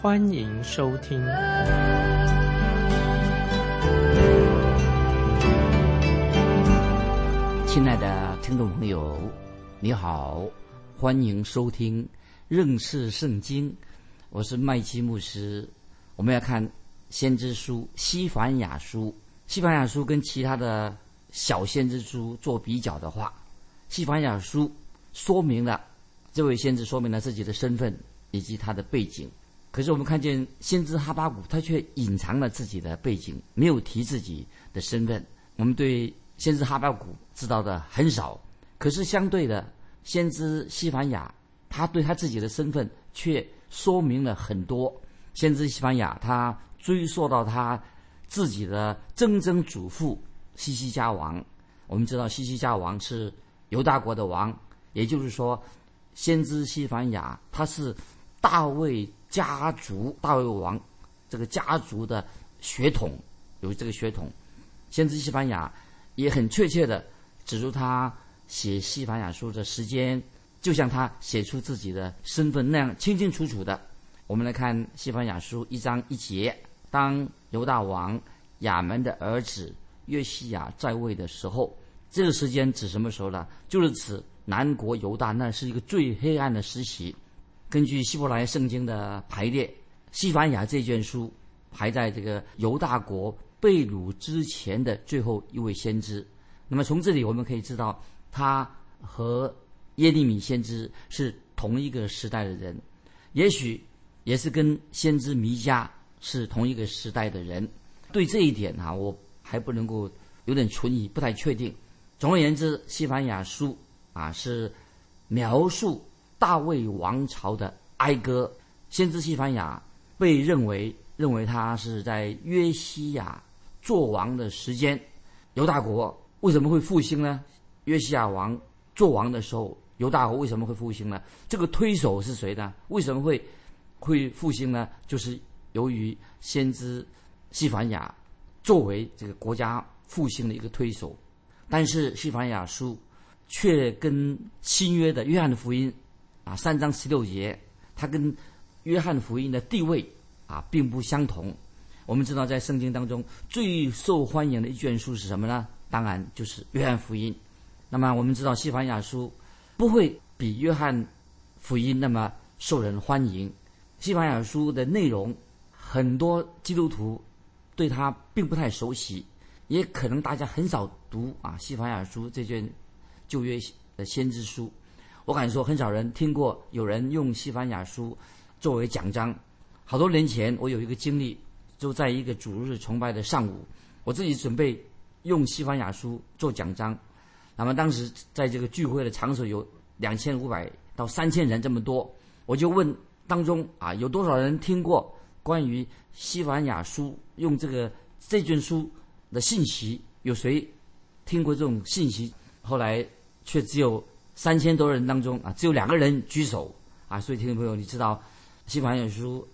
欢迎收听。亲爱的听众朋友，你好，欢迎收听认识圣经，我是麦基牧师。我们要看先知书西凡雅书，西凡雅书跟其他的。小先知书做比较的话，西番雅书说明了这位先知说明了自己的身份以及他的背景。可是我们看见先知哈巴谷，他却隐藏了自己的背景，没有提自己的身份。我们对先知哈巴谷知道的很少，可是相对的，先知西番雅他对他自己的身份却说明了很多。先知西番雅他追溯到他自己的曾曾祖父。西西家王，我们知道西西家王是犹大国的王，也就是说，先知西凡雅他是大卫家族大卫王这个家族的血统，有这个血统。先知西班牙也很确切的指出他写西凡雅书的时间，就像他写出自己的身份那样清清楚楚的。我们来看西凡雅书一章一节，当犹大王亚门的儿子。约西亚在位的时候，这个时间指什么时候呢？就是指南国犹大，那是一个最黑暗的时期。根据希伯来圣经的排列，西凡雅这卷书排在这个犹大国被掳之前的最后一位先知。那么从这里我们可以知道，他和耶利米先知是同一个时代的人，也许也是跟先知弥迦是同一个时代的人。对这一点啊，我。还不能够有点存疑，不太确定。总而言之，西班牙书啊是描述大卫王朝的哀歌。先知西番雅被认为认为他是在约西亚做王的时间，犹大国为什么会复兴呢？约西亚王做王的时候，犹大国为什么会复兴呢？这个推手是谁呢？为什么会会复兴呢？就是由于先知西番雅。作为这个国家复兴的一个推手，但是《西番雅书》却跟新约的《约翰的福音》啊三章十六节，它跟《约翰福音》的地位啊并不相同。我们知道，在圣经当中最受欢迎的一卷书是什么呢？当然就是《约翰福音》。那么我们知道，《西班牙书》不会比《约翰福音》那么受人欢迎。《西班牙书》的内容，很多基督徒。对他并不太熟悉，也可能大家很少读啊《西班牙书》这卷旧约的先知书。我敢说，很少人听过有人用《西班牙书》作为奖章。好多年前，我有一个经历，就在一个主日崇拜的上午，我自己准备用《西班牙书》做奖章。那么当时在这个聚会的场所有两千五百到三千人这么多，我就问当中啊有多少人听过？关于西班牙书用这个这卷书的信息，有谁听过这种信息？后来却只有三千多人当中啊，只有两个人举手啊。所以听众朋友，你知道西凡雅书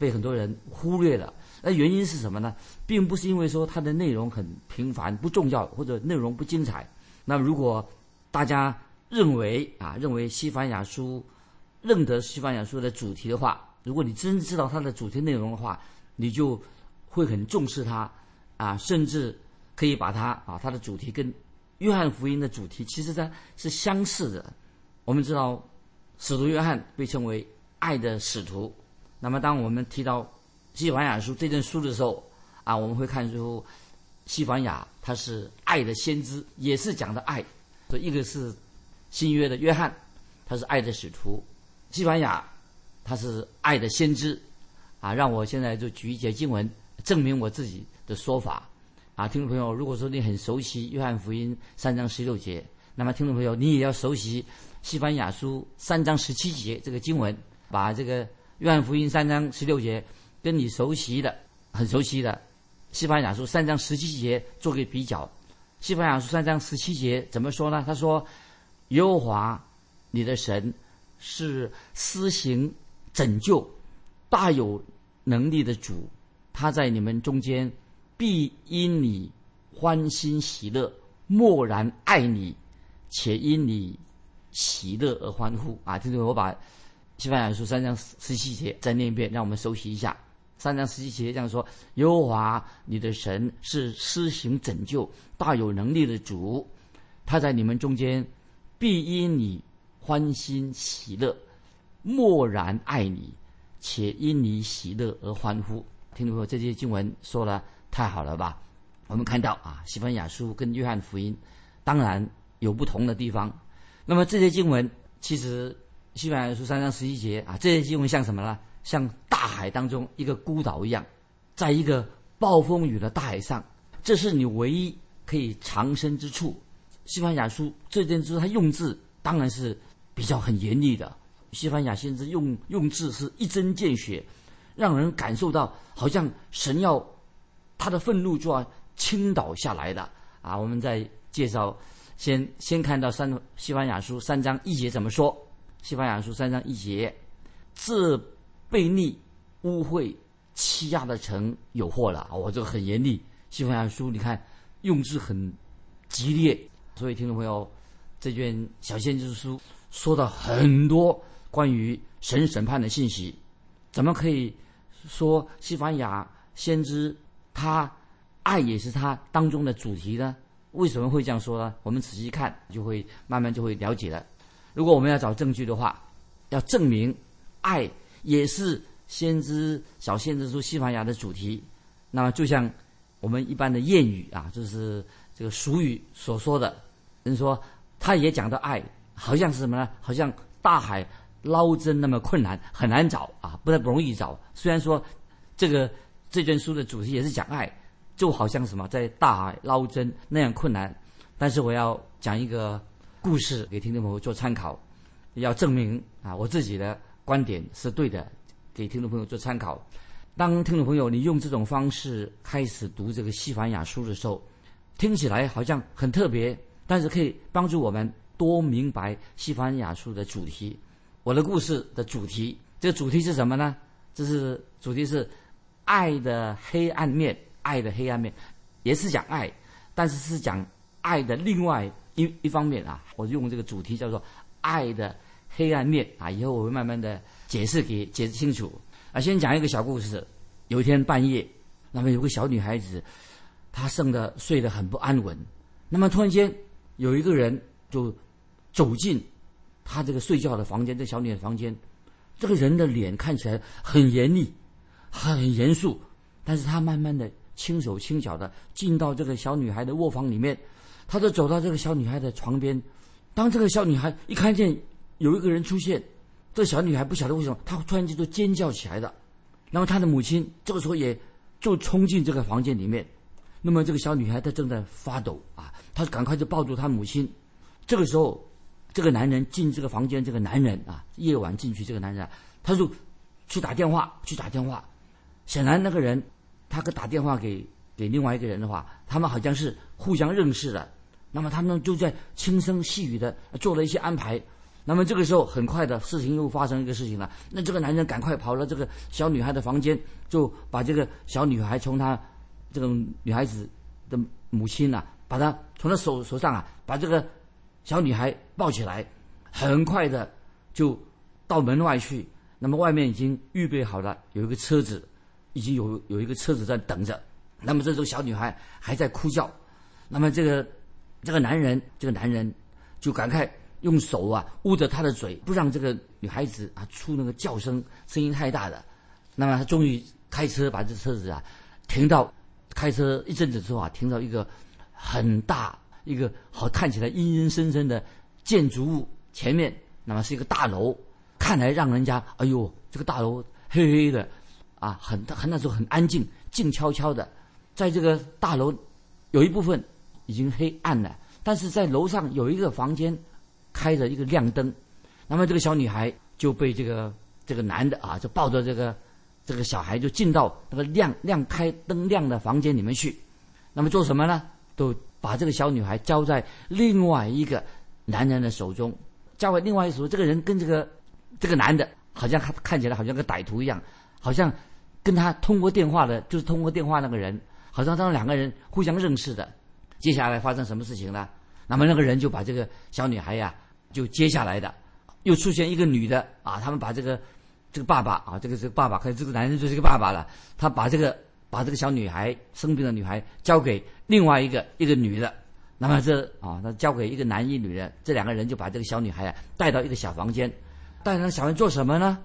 被很多人忽略了，那原因是什么呢？并不是因为说它的内容很平凡不重要，或者内容不精彩。那如果大家认为啊，认为西凡雅书认得西凡雅书的主题的话，如果你真知道它的主题内容的话，你就会很重视它，啊，甚至可以把它啊，它的主题跟约翰福音的主题其实它是相似的。我们知道，使徒约翰被称为爱的使徒。那么，当我们提到西凡雅书这卷书的时候，啊，我们会看出西凡雅他是爱的先知，也是讲的爱。所以，一个是新约的约翰，他是爱的使徒，西凡雅。他是爱的先知，啊，让我现在就举一节经文证明我自己的说法，啊，听众朋友，如果说你很熟悉约翰福音三章十六节，那么听众朋友你也要熟悉西班牙书三章十七节这个经文，把这个约翰福音三章十六节跟你熟悉的很熟悉的，西班牙书三章十七节做个比较。西班牙书三章十七节怎么说呢？他说：“耶和华你的神是施行拯救、大有能力的主，他在你们中间必因你欢欣喜乐，默然爱你，且因你喜乐而欢呼。”啊，这个我把西班牙书三章十七节再念一遍，让我们熟悉一下。三章十七节这样说：“耶和华你的神是施行拯救、大有能力的主，他在你们中间必因你欢欣喜乐，默然爱你，且因你喜乐而欢呼。”听众朋友，这些经文说了太好了吧？我们看到啊，西班牙书跟约翰福音当然有不同的地方。那么这些经文其实西班牙书三章十一节啊，这些经文像什么呢？像大海当中一个孤岛一样，在一个暴风雨的大海上，这是你唯一可以藏身之处。西班牙书这件事，他用字当然是比较很严厉的。西班牙先知用用字是一针见血，让人感受到好像神要他的愤怒就要倾倒下来的啊！我们在介绍，先先看到三西班牙书三章一节怎么说？西班牙书三章一节，这。悖逆、污秽、欺压的城有祸了我这个很严厉。西班牙书你看用字很激烈，所以听众朋友，这卷小先知书说到很多关于神审判的信息，怎么可以说西班牙先知他爱也是他当中的主题呢？为什么会这样说呢？我们仔细看就会慢慢就会了解了。如果我们要找证据的话，要证明爱。也是先知小先知书西班牙的主题，那么就像我们一般的谚语啊，就是这个俗语所说的，人说他也讲到爱，好像是什么呢？好像大海捞针那么困难，很难找啊，不太不容易找。虽然说这个这卷书的主题也是讲爱，就好像什么在大海捞针那样困难，但是我要讲一个故事给听众朋友做参考，要证明啊我自己的。观点是对的，给听众朋友做参考。当听众朋友你用这种方式开始读这个西班牙书的时候，听起来好像很特别，但是可以帮助我们多明白西班牙书的主题。我的故事的主题，这个主题是什么呢？这是主题是爱的黑暗面，爱的黑暗面，也是讲爱，但是是讲爱的另外一一方面啊。我用这个主题叫做爱的。黑暗面啊，以后我会慢慢的解释给解释清楚啊。先讲一个小故事。有一天半夜，那么有个小女孩子，她生的睡得很不安稳。那么突然间，有一个人就走进她这个睡觉的房间，这小女孩房间，这个人的脸看起来很严厉，很严肃，但是他慢慢的轻手轻脚的进到这个小女孩的卧房里面，他就走到这个小女孩的床边。当这个小女孩一看见。有一个人出现，这小女孩不晓得为什么，她突然间就尖叫起来的。然后她的母亲这个时候也就冲进这个房间里面。那么这个小女孩她正在发抖啊，她赶快就抱住她母亲。这个时候，这个男人进这个房间，这个男人啊，夜晚进去，这个男人啊他就去打电话，去打电话。显然那个人他可打电话给给另外一个人的话，他们好像是互相认识的。那么他们就在轻声细语的做了一些安排。那么这个时候，很快的事情又发生一个事情了。那这个男人赶快跑到这个小女孩的房间，就把这个小女孩从她这个女孩子的母亲呐，把她从她手手上啊，把这个小女孩抱起来，很快的就到门外去。那么外面已经预备好了，有一个车子，已经有有一个车子在等着。那么这时候小女孩还在哭叫，那么这个这个男人，这个男人就赶快。用手啊捂着她的嘴，不让这个女孩子啊出那个叫声，声音太大的。那么他终于开车把这车子啊停到，开车一阵子之后啊停到一个很大一个好看起来阴阴森森的建筑物前面。那么是一个大楼，看来让人家哎呦这个大楼黑黑的啊，很很那时候很安静，静悄悄的。在这个大楼有一部分已经黑暗了，但是在楼上有一个房间。开着一个亮灯，那么这个小女孩就被这个这个男的啊，就抱着这个这个小孩就进到那个亮亮开灯亮的房间里面去。那么做什么呢？都把这个小女孩交在另外一个男人的手中，交给另外一个手。这个人跟这个这个男的，好像看看起来好像个歹徒一样，好像跟他通过电话的，就是通过电话那个人，好像他们两个人互相认识的。接下来发生什么事情呢？那么那个人就把这个小女孩呀，就接下来的，又出现一个女的啊，他们把这个这个爸爸啊，这个这个爸爸，看这个男人就是一个爸爸了，他把这个。把这个小女孩生病的女孩交给另外一个一个女的，那么这啊，他交给一个男一女的，这两个人就把这个小女孩啊带到一个小房间，带那小房间做什么呢？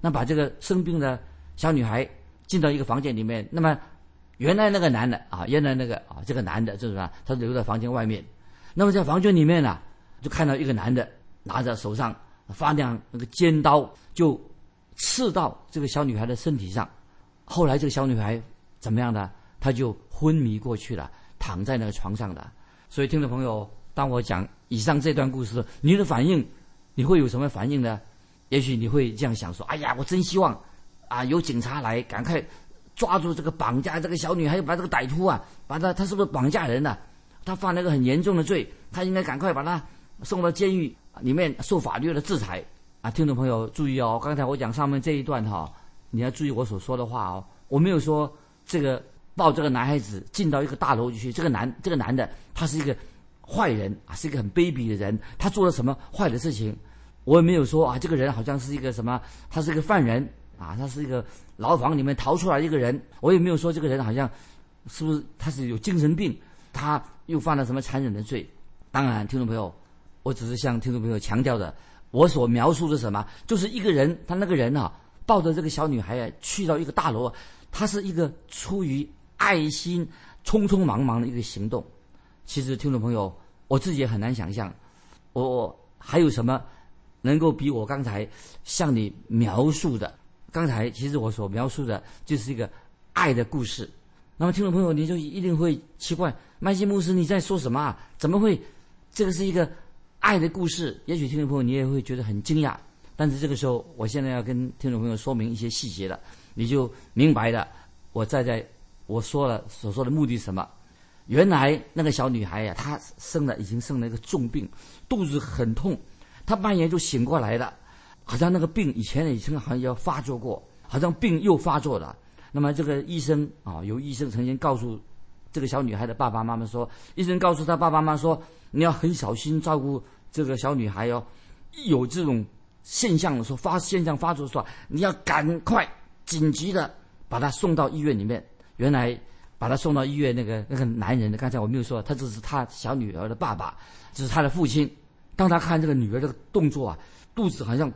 那把这个生病的小女孩进到一个房间里面，那么原来那个男的啊，原来那个啊，这个男的就是说他留在房间外面，那么在房间里面呢，就看到一个男的拿着手上发亮那个尖刀，就刺到这个小女孩的身体上，后来这个小女孩。怎么样的，她就昏迷过去了，躺在那个床上的。所以，听众朋友，当我讲以上这段故事，你的反应，你会有什么反应呢？也许你会这样想说：“哎呀，我真希望啊，有警察来，赶快抓住这个绑架这个小女孩，把这个歹徒啊，把他他是不是绑架人呢？他犯了一个很严重的罪，他应该赶快把他送到监狱里面受法律的制裁。”啊，听众朋友注意哦，刚才我讲上面这一段哈，你要注意我所说的话哦，我没有说。这个抱这个男孩子进到一个大楼去，这个男这个男的他是一个坏人啊，是一个很卑鄙的人。他做了什么坏的事情？我也没有说啊，这个人好像是一个什么，他是一个犯人啊，他是一个牢房里面逃出来一个人。我也没有说这个人好像是不是他是有精神病，他又犯了什么残忍的罪。当然，听众朋友，我只是向听众朋友强调的，我所描述的什么，就是一个人，他那个人啊，抱着这个小女孩，去到一个大楼。他是一个出于爱心、匆匆忙忙的一个行动。其实，听众朋友，我自己也很难想象，我还有什么能够比我刚才向你描述的？刚才其实我所描述的就是一个爱的故事。那么，听众朋友，你就一定会奇怪，麦基牧师你在说什么啊？怎么会这个是一个爱的故事？也许听众朋友你也会觉得很惊讶。但是这个时候，我现在要跟听众朋友说明一些细节了。你就明白了，我在在我说了所说的目的是什么？原来那个小女孩呀，她生了已经生了一个重病，肚子很痛，她半夜就醒过来了，好像那个病以前已经好像要发作过，好像病又发作了。那么这个医生啊，有医生曾经告诉这个小女孩的爸爸妈妈说，医生告诉他爸爸妈妈说，你要很小心照顾这个小女孩哦，有这种现象的时候发现象发作的时候，你要赶快。紧急的把她送到医院里面。原来把她送到医院那个那个男人，刚才我没有说，他只是他小女儿的爸爸，只是他的父亲。当他看这个女儿的动作啊，肚子好像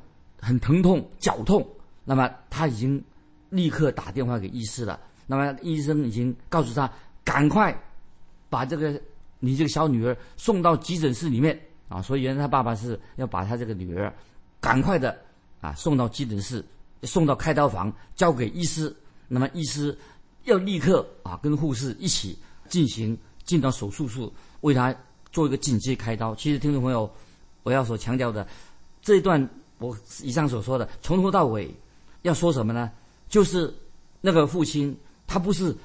很疼痛、绞痛，那么他已经立刻打电话给医师了。那么医生已经告诉他，赶快把这个你这个小女儿送到急诊室里面啊。所以原来他爸爸是要把他这个女儿赶快的啊送到急诊室。送到开刀房，交给医师。那么医师要立刻啊，跟护士一起进行进到手术室，为他做一个紧急开刀。其实，听众朋友，我要所强调的这一段，我以上所说的，从头到尾要说什么呢？就是那个父亲，他不是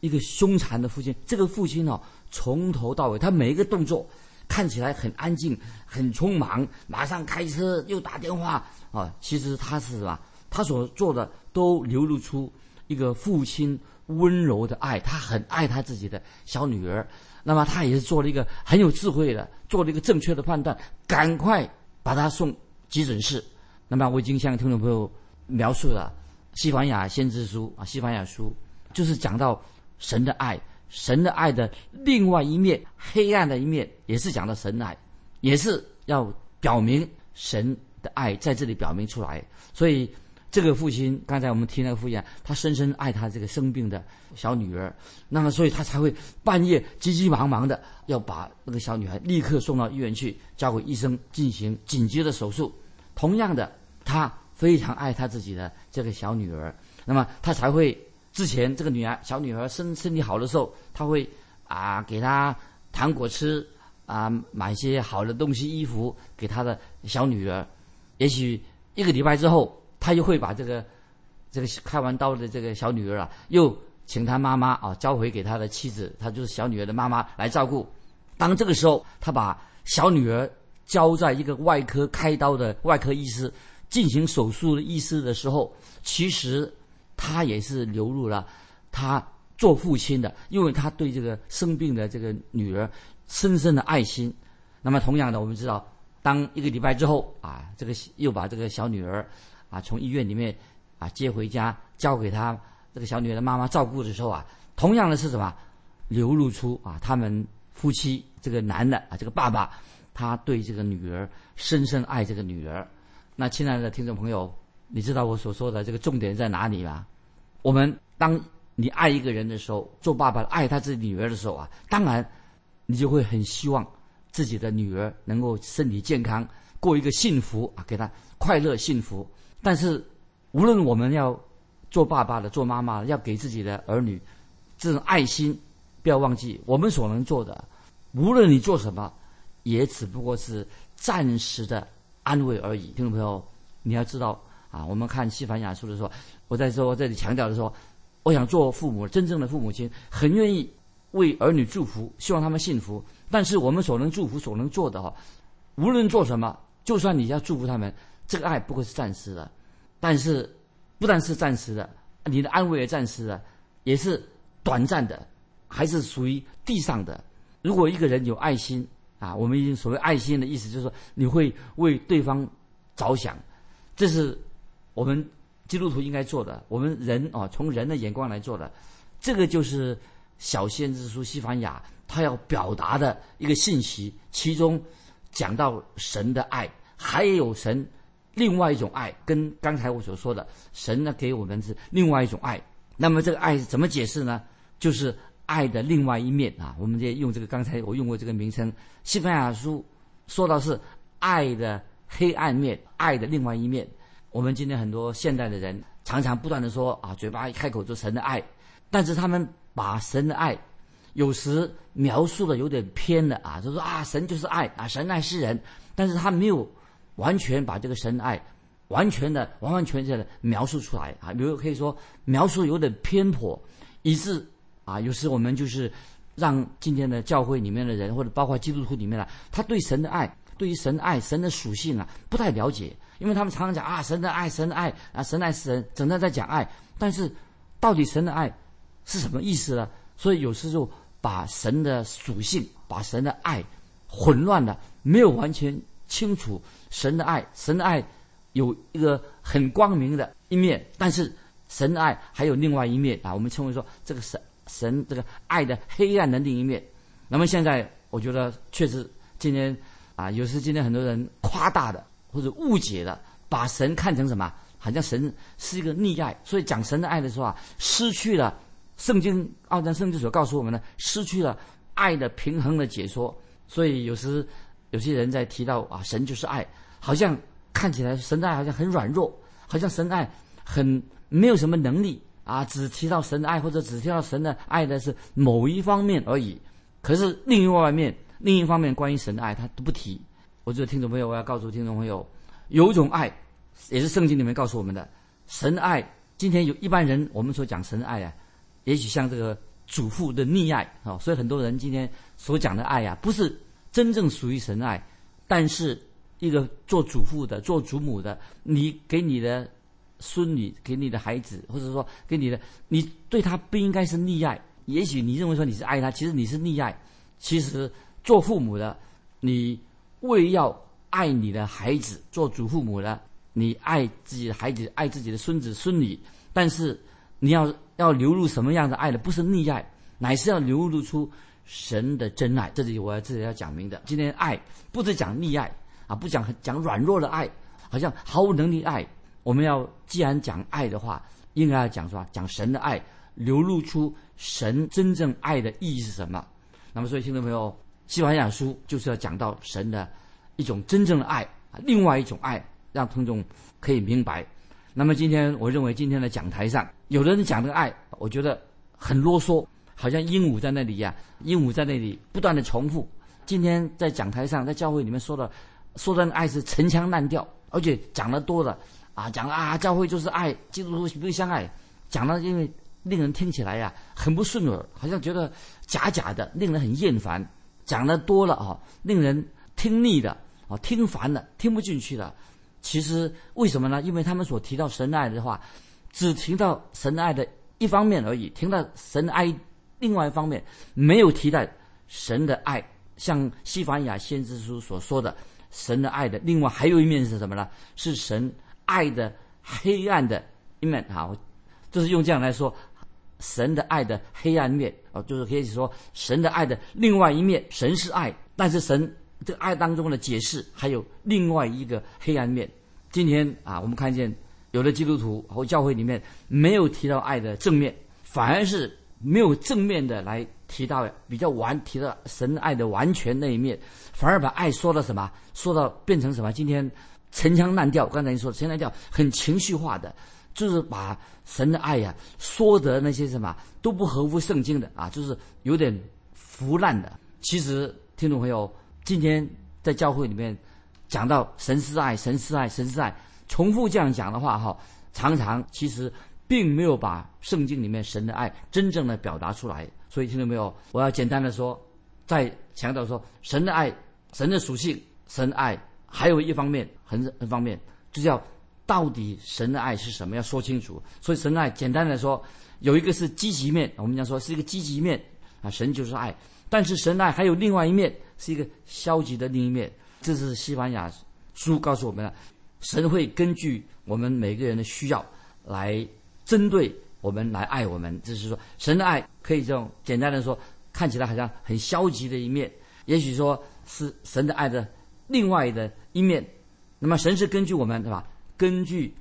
一个凶残的父亲。这个父亲哦，从头到尾，他每一个动作看起来很安静、很匆忙，马上开车又打电话啊。其实他是什么？他所做的都流露出一个父亲温柔的爱，他很爱他自己的小女儿。那么他也是做了一个很有智慧的，做了一个正确的判断，赶快把他送急诊室。那么我已经向听众朋友描述了《西班牙先知书》啊，《西班牙书》就是讲到神的爱，神的爱的另外一面，黑暗的一面，也是讲到神的爱，也是要表明神的爱在这里表明出来。所以。这个父亲，刚才我们提那个父亲，他深深爱他这个生病的小女儿，那么所以他才会半夜急急忙忙的要把那个小女孩立刻送到医院去，交给医生进行紧急的手术。同样的，他非常爱他自己的这个小女儿，那么他才会之前这个女儿小女儿身身体好的时候，他会啊给她糖果吃，啊买一些好的东西衣服给他的小女儿。也许一个礼拜之后。他就会把这个这个开完刀的这个小女儿啊，又请他妈妈啊交回给他的妻子，他就是小女儿的妈妈来照顾。当这个时候，他把小女儿交在一个外科开刀的外科医师进行手术的医师的时候，其实他也是流入了他做父亲的，因为他对这个生病的这个女儿深深的爱心。那么同样的，我们知道，当一个礼拜之后啊，这个又把这个小女儿啊从医院里面啊接回家，交给他这个小女儿的妈妈照顾的时候啊，同样的是什么流露出啊他们。夫妻这个男的啊，这个爸爸，他对这个女儿深深爱这个女儿。那亲爱的听众朋友，你知道我所说的这个重点在哪里吗？我们当你爱一个人的时候，做爸爸爱他自己女儿的时候啊，当然你就会很希望自己的女儿能够身体健康，过一个幸福啊，给她快乐幸福。但是无论我们要做爸爸的、做妈妈的，要给自己的儿女这种爱心。不要忘记，我们所能做的，无论你做什么，也只不过是暂时的安慰而已。听众朋友，你要知道啊，我们看西凡雅书的时候，我在说这里强调的说，我想做父母，真正的父母亲，很愿意为儿女祝福，希望他们幸福。但是我们所能祝福、所能做的哈，无论做什么，就算你要祝福他们，这个爱不过是暂时的，但是不但是暂时的，你的安慰也暂时的，也是短暂的。还是属于地上的。如果一个人有爱心啊，我们已经所谓爱心的意思就是说，你会为对方着想，这是我们基督徒应该做的。我们人啊，从人的眼光来做的，这个就是小先知书西凡雅他要表达的一个信息。其中讲到神的爱，还有神另外一种爱，跟刚才我所说的神呢给我们是另外一种爱。那么这个爱是怎么解释呢？就是。爱的另外一面啊，我们就用这个刚才我用过这个名称，《西班牙书》说到是爱的黑暗面，爱的另外一面。我们今天很多现代的人常常不断的说啊，嘴巴一开口就神的爱，但是他们把神的爱有时描述的有点偏了啊，就说啊，神就是爱啊，神爱世人，但是他没有完全把这个神爱完全的完完全全的描述出来啊，比如可以说描述有点偏颇，以致。啊，有时我们就是让今天的教会里面的人，或者包括基督徒里面的，他对神的爱，对于神的爱、神的属性啊，不太了解，因为他们常常讲啊，神的爱，神的爱啊，神爱神，整天在讲爱，但是到底神的爱是什么意思呢？所以有时就把神的属性、把神的爱混乱了，没有完全清楚神的爱。神的爱有一个很光明的一面，但是神的爱还有另外一面啊，我们称为说这个神。神这个爱的黑暗的另一面，那么现在我觉得确实今天啊，有时今天很多人夸大的或者误解的，把神看成什么？好像神是一个溺爱，所以讲神的爱的时候啊，失去了圣经奥战圣经所告诉我们的，失去了爱的平衡的解说。所以有时有些人在提到啊，神就是爱，好像看起来神的爱好像很软弱，好像神爱很没有什么能力。啊，只提到神的爱，或者只提到神的爱的是某一方面而已。可是另外一面，另一方面关于神的爱，他都不提。我觉得听众朋友，我要告诉听众朋友，有一种爱，也是圣经里面告诉我们的神的爱。今天有一般人，我们所讲神的爱啊，也许像这个祖父的溺爱啊，所以很多人今天所讲的爱呀，不是真正属于神爱。但是一个做祖父的、做祖母的，你给你的。孙女给你的孩子，或者说给你的，你对他不应该是溺爱。也许你认为说你是爱他，其实你是溺爱。其实做父母的，你为要爱你的孩子，做祖父母的，你爱自己的孩子，爱自己的孙子孙女。但是你要要流露什么样的爱呢？不是溺爱，乃是要流露出神的真爱。这里我要这里要讲明的。今天爱不是讲溺爱啊，不讲讲软弱的爱，好像毫无能力爱。我们要既然讲爱的话，应该要讲说讲神的爱，流露出神真正爱的意义是什么？那么，所以听众朋友，西班牙书就是要讲到神的一种真正的爱，另外一种爱，让听众可以明白。那么，今天我认为今天的讲台上，有的人讲的爱，我觉得很啰嗦，好像鹦鹉在那里呀，鹦鹉在那里不断的重复。今天在讲台上，在教会里面说的，说的爱是陈腔滥调，而且讲的多了。啊，讲啊，教会就是爱，基督徒不相爱，讲了因为令人听起来呀很不顺耳，好像觉得假假的，令人很厌烦。讲的多了啊，令人听腻的啊，听烦了，听不进去了。其实为什么呢？因为他们所提到神爱的话，只提到神爱的一方面而已，听到神爱另外一方面，没有提到神的爱。像西凡雅先知书所说的，神的爱的另外还有一面是什么呢？是神爱的黑暗的一面。好，就是用这样来说，神的爱的黑暗面哦，就是可以说神的爱的另外一面。神是爱，但是神这爱当中的解释还有另外一个黑暗面。今天啊，我们看见有的基督徒和教会里面没有提到爱的正面，反而是没有正面的来。提到比较完，提到神爱的完全那一面，反而把爱说到什么？说到变成什么？今天陈腔滥调。刚才你说陈腔滥调，很情绪化的，就是把神的爱呀说得那些什么都不合乎圣经的啊，就是有点腐烂的。其实听众朋友，今天在教会里面讲到神是爱，神是爱，神是爱，重复这样讲的话哈，常常其实并没有把圣经里面神的爱真正的表达出来。所以听到没有？我要简单的说，再强调说，神的爱，神的属性，神爱还有一方面，很很方面，就叫到底神的爱是什么？要说清楚。所以神的爱，简单的说，有一个是积极面，我们讲说是一个积极面啊，神就是爱。但是神的爱还有另外一面，是一个消极的另一面。这是西班牙书告诉我们的，神会根据我们每个人的需要来针对。我们来爱我们，就是说，神的爱可以这种简单的说，看起来好像很消极的一面，也许说是神的爱的另外的一面。那么神是根据我们，对吧？根据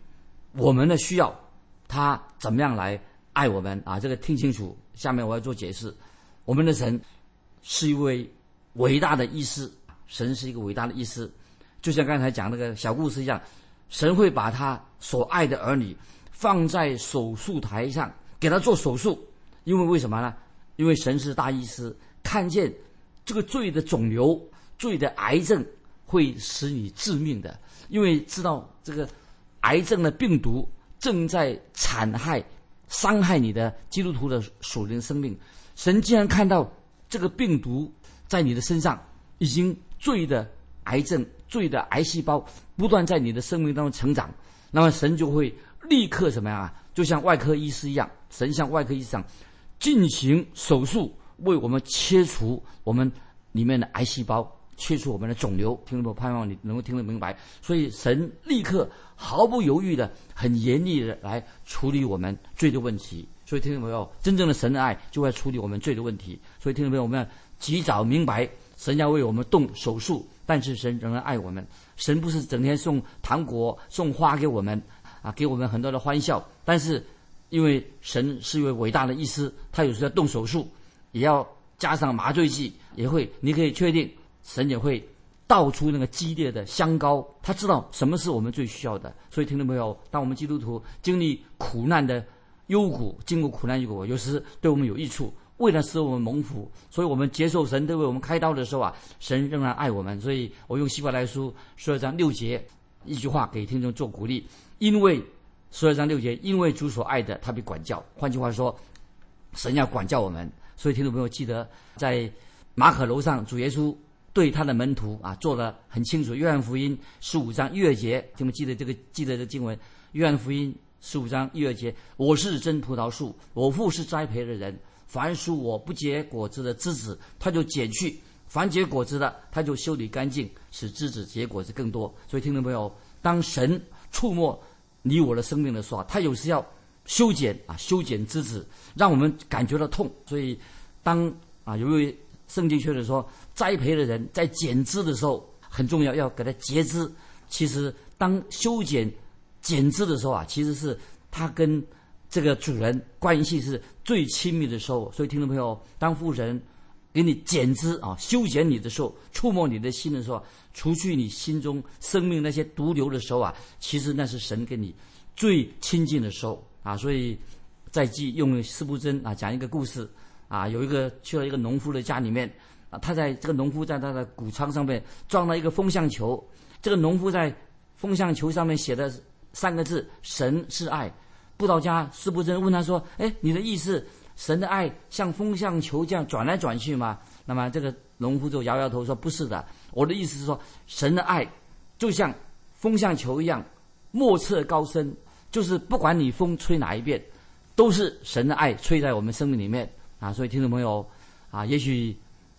我们的需要，他怎么样来爱我们啊？这个听清楚。下面我要做解释。我们的神是一位伟大的医师，神是一个伟大的医师，就像刚才讲那个小故事一样，神会把他所爱的儿女。放在手术台上给他做手术，因为为什么呢？因为神是大医师，看见这个罪的肿瘤、罪的癌症会使你致命的，因为知道这个癌症的病毒正在残害、伤害你的基督徒的属灵生命。神既然看到这个病毒在你的身上已经罪的癌症、罪的癌细胞不断在你的生命当中成长，那么神就会。立刻怎么样啊？就像外科医师一样，神像外科医生进行手术，为我们切除我们里面的癌细胞，切除我们的肿瘤。听懂不？盼望你能够听得明白。所以神立刻毫不犹豫的、很严厉的来处理我们罪的问题。所以听众朋友，真正的神的爱就会处理我们罪的问题。所以听众朋友，我们要及早明白，神要为我们动手术，但是神仍然爱我们。神不是整天送糖果、送花给我们。啊，给我们很多的欢笑，但是因为神是一位伟大的医师，他有时要动手术，也要加上麻醉剂，也会，你可以确定，神也会倒出那个激烈的香膏，他知道什么是我们最需要的。所以听众朋友，当我们基督徒经历苦难的幽谷，经过苦难幽谷，有时对我们有益处，为了使我们蒙福，所以我们接受神都为我们开刀的时候啊，神仍然爱我们。所以我用希伯来书十二章六节一句话给听众做鼓励。因为十二章六节，因为主所爱的，他被管教。换句话说，神要管教我们。所以听众朋友记得，在马可楼上，主耶稣对他的门徒啊，做的很清楚。约翰福音十五章一二节，听们记得这个记得的经文。约翰福音十五章一二节，我是真葡萄树，我父是栽培的人。凡属我不结果子的枝子，他就剪去；凡结果子的，他就修理干净，使枝子结果子更多。所以听众朋友，当神。触摸你我的生命的时候，他有时要修剪啊，修剪枝子，让我们感觉到痛。所以，当啊，由于圣经学者说，栽培的人在剪枝的时候很重要，要给他截枝。其实，当修剪剪枝的时候啊，其实是他跟这个主人关系是最亲密的时候。所以，听众朋友，当父神。给你剪枝啊，修剪你的时候，触摸你的心的时候，除去你心中生命那些毒瘤的时候啊，其实那是神跟你最亲近的时候啊。所以，在记用四部真啊讲一个故事啊，有一个去了一个农夫的家里面啊，他在这个农夫在他的谷仓上面装了一个风向球，这个农夫在风向球上面写的三个字“神是爱”。布道家四不真问他说：“哎，你的意思，神的爱像风向球这样转来转去吗？”那么这个农夫就摇摇头说：“不是的，我的意思是说，神的爱就像风向球一样，莫测高深，就是不管你风吹哪一边，都是神的爱吹在我们生命里面啊。所以听众朋友啊，也许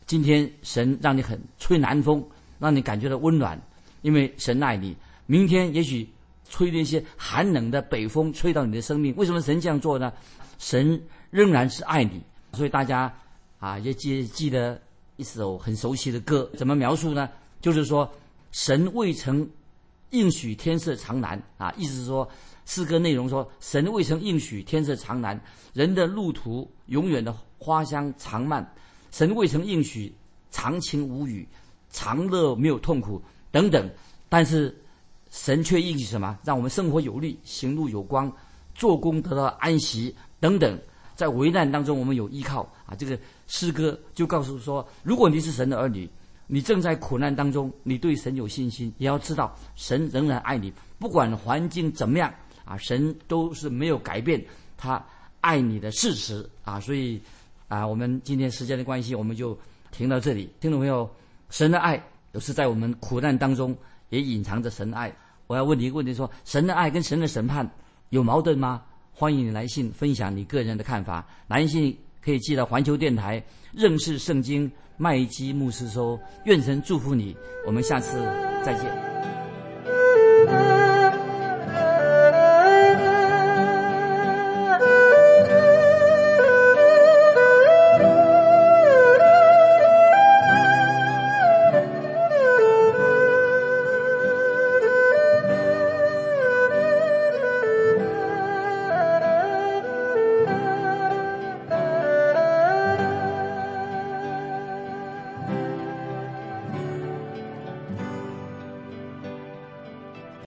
今天神让你很吹南风，让你感觉到温暖，因为神爱你。明天也许吹那些寒冷的北风吹到你的生命，为什么神这样做呢？神仍然是爱你，所以大家。啊，也记记得一首很熟悉的歌，怎么描述呢？就是说，神未曾应许天色长蓝啊，意思是说，诗歌内容说，神未曾应许天色长蓝，人的路途永远的花香长漫，神未曾应许长情无语，长乐没有痛苦等等，但是神却应许什么？让我们生活有力，行路有光，做工得到安息等等。在危难当中，我们有依靠啊！这个诗歌就告诉说，如果你是神的儿女，你正在苦难当中，你对神有信心，也要知道神仍然爱你，不管环境怎么样啊，神都是没有改变他爱你的事实啊！所以啊，我们今天时间的关系，我们就停到这里。听众朋友，神的爱有时在我们苦难当中也隐藏着神的爱。我要问你一个问题：说神的爱跟神的审判有矛盾吗？欢迎你来信分享你个人的看法，来信可以寄到环球电台认识圣经麦基牧师说，愿神祝福你，我们下次再见。